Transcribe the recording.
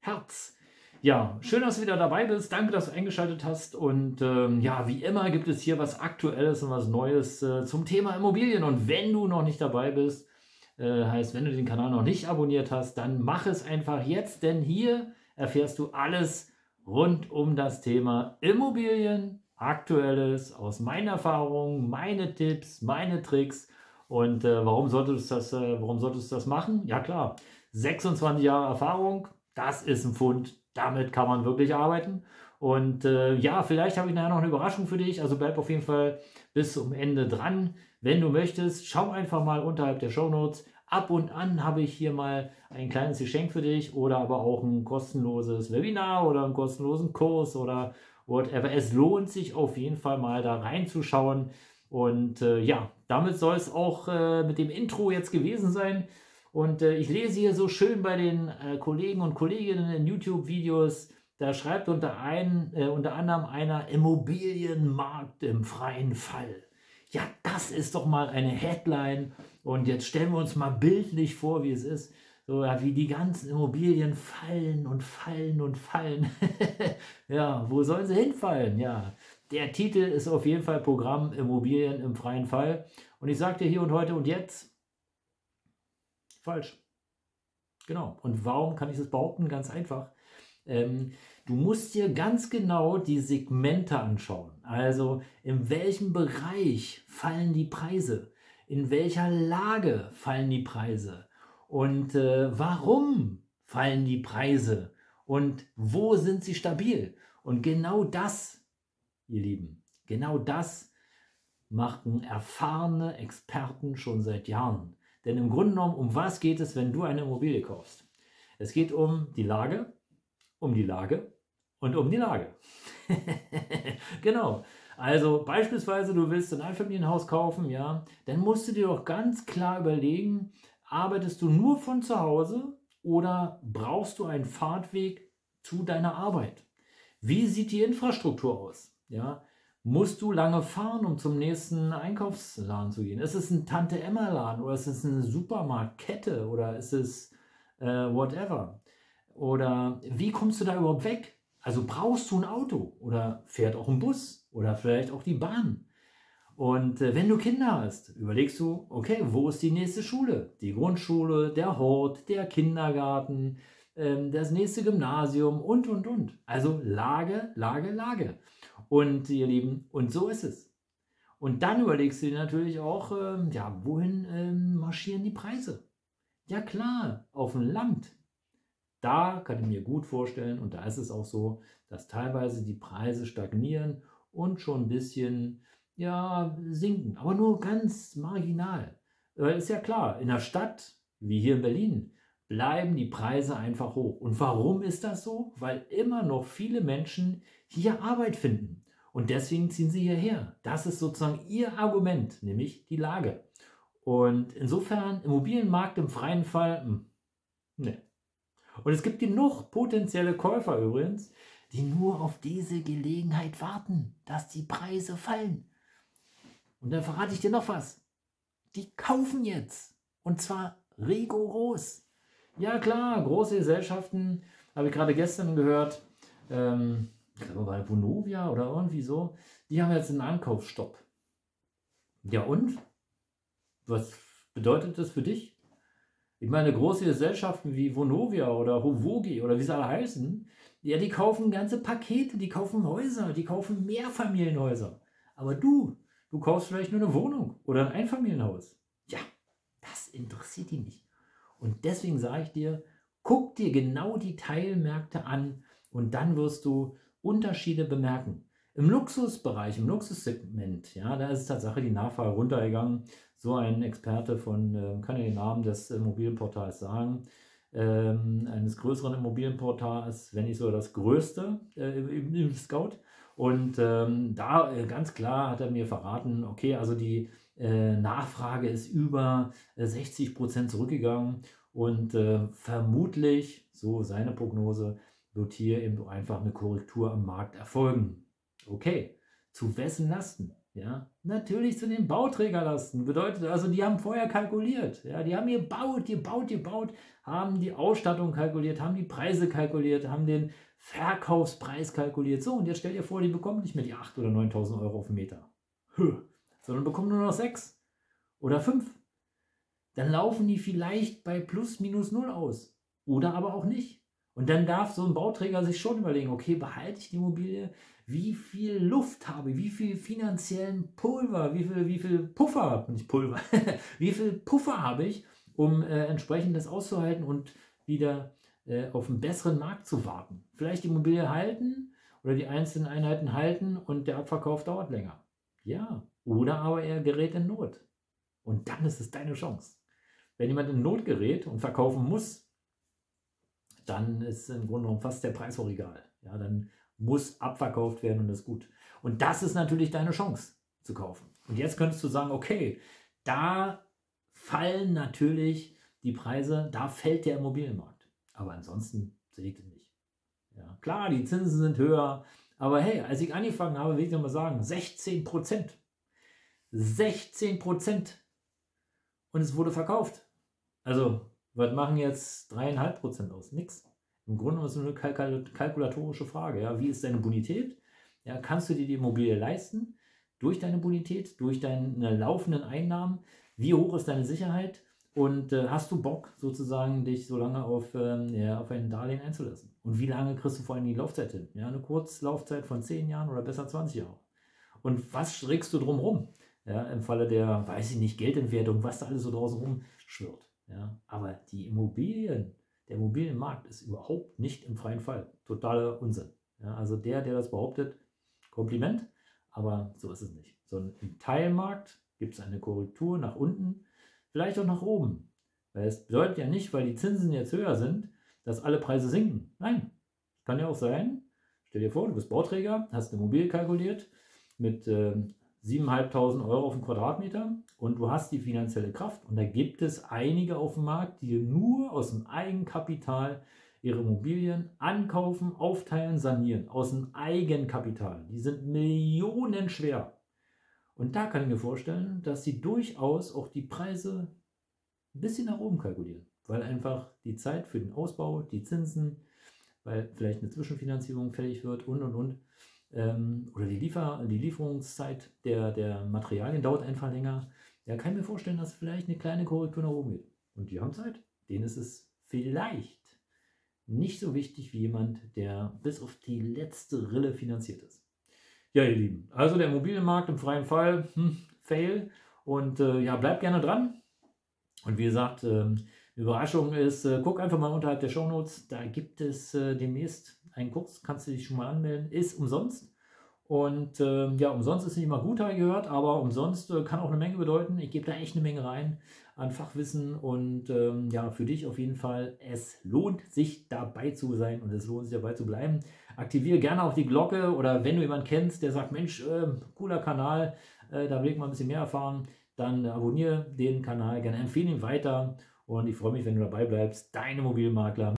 Herz. Ja, schön, dass du wieder dabei bist. Danke, dass du eingeschaltet hast. Und ähm, ja, wie immer gibt es hier was Aktuelles und was Neues äh, zum Thema Immobilien. Und wenn du noch nicht dabei bist, äh, heißt, wenn du den Kanal noch nicht abonniert hast, dann mach es einfach jetzt, denn hier erfährst du alles rund um das Thema Immobilien, Aktuelles aus meinen Erfahrungen, meine Tipps, meine Tricks. Und äh, warum, solltest du das, äh, warum solltest du das machen? Ja klar, 26 Jahre Erfahrung, das ist ein Fund, damit kann man wirklich arbeiten. Und äh, ja, vielleicht habe ich nachher noch eine Überraschung für dich. Also bleib auf jeden Fall bis zum Ende dran. Wenn du möchtest, schau einfach mal unterhalb der Show Notes. Ab und an habe ich hier mal ein kleines Geschenk für dich oder aber auch ein kostenloses Webinar oder einen kostenlosen Kurs oder whatever. Es lohnt sich auf jeden Fall mal da reinzuschauen. Und äh, ja, damit soll es auch äh, mit dem Intro jetzt gewesen sein. Und äh, ich lese hier so schön bei den äh, Kollegen und Kolleginnen in YouTube-Videos, da schreibt unter, ein, äh, unter anderem einer Immobilienmarkt im freien Fall. Ja, das ist doch mal eine Headline. Und jetzt stellen wir uns mal bildlich vor, wie es ist. So, ja, wie die ganzen Immobilien fallen und fallen und fallen. ja, wo sollen sie hinfallen? Ja, der Titel ist auf jeden Fall Programm Immobilien im freien Fall. Und ich dir hier und heute und jetzt, Falsch. Genau. Und warum kann ich das behaupten? Ganz einfach. Ähm, du musst dir ganz genau die Segmente anschauen. Also in welchem Bereich fallen die Preise? In welcher Lage fallen die Preise? Und äh, warum fallen die Preise? Und wo sind sie stabil? Und genau das, ihr Lieben, genau das machen erfahrene Experten schon seit Jahren. Denn im Grunde genommen, um was geht es, wenn du eine Immobilie kaufst? Es geht um die Lage, um die Lage und um die Lage. genau. Also beispielsweise, du willst ein Einfamilienhaus kaufen, ja, dann musst du dir doch ganz klar überlegen, arbeitest du nur von zu Hause oder brauchst du einen Fahrtweg zu deiner Arbeit? Wie sieht die Infrastruktur aus? Ja, Musst du lange fahren, um zum nächsten Einkaufsladen zu gehen? Ist es ein Tante-Emma-Laden oder ist es eine Supermarktkette oder ist es äh, whatever? Oder wie kommst du da überhaupt weg? Also brauchst du ein Auto oder fährt auch ein Bus oder vielleicht auch die Bahn? Und äh, wenn du Kinder hast, überlegst du, okay, wo ist die nächste Schule? Die Grundschule, der Hort, der Kindergarten, ähm, das nächste Gymnasium und, und, und. Also Lage, Lage, Lage. Und ihr Lieben, und so ist es. Und dann überlegst du dir natürlich auch, äh, ja, wohin äh, marschieren die Preise? Ja klar, auf dem Land. Da kann ich mir gut vorstellen, und da ist es auch so, dass teilweise die Preise stagnieren und schon ein bisschen, ja, sinken. Aber nur ganz marginal. Äh, ist ja klar, in der Stadt, wie hier in Berlin, bleiben die Preise einfach hoch. Und warum ist das so? Weil immer noch viele Menschen hier Arbeit finden. Und deswegen ziehen sie hierher. Das ist sozusagen ihr Argument, nämlich die Lage. Und insofern, Immobilienmarkt im freien Fall, mh, hm, ne. Und es gibt genug potenzielle Käufer übrigens, die nur auf diese Gelegenheit warten, dass die Preise fallen. Und dann verrate ich dir noch was. Die kaufen jetzt. Und zwar rigoros. Ja klar, große Gesellschaften, habe ich gerade gestern gehört, ähm, ich glaube bei Vonovia oder irgendwie so, die haben jetzt einen Ankaufsstopp. Ja und? Was bedeutet das für dich? Ich meine, große Gesellschaften wie Vonovia oder Hovogi oder wie sie alle heißen, ja, die kaufen ganze Pakete, die kaufen Häuser, die kaufen Mehrfamilienhäuser. Aber du, du kaufst vielleicht nur eine Wohnung oder ein Einfamilienhaus. Ja, das interessiert die nicht. Und deswegen sage ich dir, guck dir genau die Teilmärkte an und dann wirst du Unterschiede bemerken. Im Luxusbereich, im Luxussegment, ja, da ist Tatsache die Nachfrage runtergegangen. So ein Experte von, äh, kann ja den Namen des Immobilienportals sagen, ähm, eines größeren Immobilienportals, wenn nicht sogar das größte äh, im, im, Scout. Und ähm, da äh, ganz klar hat er mir verraten, okay, also die äh, Nachfrage ist über 60 äh, Prozent zurückgegangen und äh, vermutlich, so seine Prognose, wird hier eben einfach eine Korrektur am Markt erfolgen. Okay, zu wessen Lasten? Ja, natürlich zu den Bauträgerlasten. Bedeutet also, die haben vorher kalkuliert. Ja, die haben gebaut, gebaut, gebaut, haben die Ausstattung kalkuliert, haben die Preise kalkuliert, haben den Verkaufspreis kalkuliert. So, und jetzt stell dir vor, die bekommen nicht mehr die 8.000 oder 9.000 Euro auf den Meter. Sondern bekommen nur noch 6 oder 5. Dann laufen die vielleicht bei plus minus 0 aus. Oder aber auch nicht. Und dann darf so ein Bauträger sich schon überlegen, okay, behalte ich die Immobilie, wie viel Luft habe ich, wie viel finanziellen Pulver, wie viel, wie viel Puffer, nicht Pulver, wie viel Puffer habe ich, um äh, entsprechend das auszuhalten und wieder äh, auf einen besseren Markt zu warten. Vielleicht die Immobilie halten oder die einzelnen Einheiten halten und der Abverkauf dauert länger. Ja, oder aber er gerät in Not. Und dann ist es deine Chance. Wenn jemand in Not gerät und verkaufen muss, dann ist im Grunde genommen fast der Preis auch egal. Ja, dann muss abverkauft werden und das ist gut. Und das ist natürlich deine Chance zu kaufen. Und jetzt könntest du sagen, okay, da fallen natürlich die Preise, da fällt der Immobilienmarkt. Aber ansonsten sehe ich das nicht. Ja, klar, die Zinsen sind höher, aber hey, als ich angefangen habe, will ich mal sagen, 16 Prozent. 16 Prozent. Und es wurde verkauft. Also was machen jetzt 3,5% aus? Nix. Im Grunde ist es eine kalkulatorische Frage. Ja? Wie ist deine Bonität? Ja, kannst du dir die Immobilie leisten? Durch deine Bonität, durch deine laufenden Einnahmen? Wie hoch ist deine Sicherheit? Und äh, hast du Bock, sozusagen, dich so lange auf, ähm, ja, auf ein Darlehen einzulassen? Und wie lange kriegst du vor allem die Laufzeit hin? Ja, eine Kurzlaufzeit von 10 Jahren oder besser 20 Jahren. Und was schrägst du drumherum? Ja, Im Falle der, weiß ich nicht, Geldentwertung, was da alles so draußen rumschwirrt. Ja, aber die Immobilien, der Immobilienmarkt ist überhaupt nicht im freien Fall. Totaler Unsinn. Ja, also der, der das behauptet, Kompliment, aber so ist es nicht. Sondern im Teilmarkt gibt es eine Korrektur nach unten, vielleicht auch nach oben. Weil es bedeutet ja nicht, weil die Zinsen jetzt höher sind, dass alle Preise sinken. Nein, kann ja auch sein. Stell dir vor, du bist Bauträger, hast eine Immobilie kalkuliert mit äh, 7.500 Euro auf den Quadratmeter und du hast die finanzielle Kraft. Und da gibt es einige auf dem Markt, die nur aus dem Eigenkapital ihre Immobilien ankaufen, aufteilen, sanieren. Aus dem Eigenkapital. Die sind Millionen schwer. Und da kann ich mir vorstellen, dass sie durchaus auch die Preise ein bisschen nach oben kalkulieren. Weil einfach die Zeit für den Ausbau, die Zinsen, weil vielleicht eine Zwischenfinanzierung fällig wird und und und ähm, oder die, Liefer-, die Lieferungszeit der, der Materialien dauert einfach länger. Ja, kann ich mir vorstellen, dass vielleicht eine kleine Korrektur nach oben geht. Und die haben Zeit. Denen ist es vielleicht nicht so wichtig wie jemand, der bis auf die letzte Rille finanziert ist. Ja, ihr Lieben, also der Immobilienmarkt im freien Fall, hm, fail. Und äh, ja, bleibt gerne dran. Und wie gesagt, ähm, Überraschung ist, äh, guck einfach mal unterhalb der Shownotes, da gibt es äh, demnächst einen Kurs, kannst du dich schon mal anmelden, ist umsonst. Und äh, ja, umsonst ist nicht immer gut, habe ich gehört, aber umsonst äh, kann auch eine Menge bedeuten. Ich gebe da echt eine Menge rein an Fachwissen und ähm, ja, für dich auf jeden Fall, es lohnt sich dabei zu sein und es lohnt sich dabei zu bleiben. Aktiviere gerne auch die Glocke oder wenn du jemanden kennst, der sagt, Mensch, äh, cooler Kanal, äh, da will ich mal ein bisschen mehr erfahren, dann abonniere den Kanal, gerne empfehle ihn weiter und ich freue mich, wenn du dabei bleibst. Deine Mobilmakler.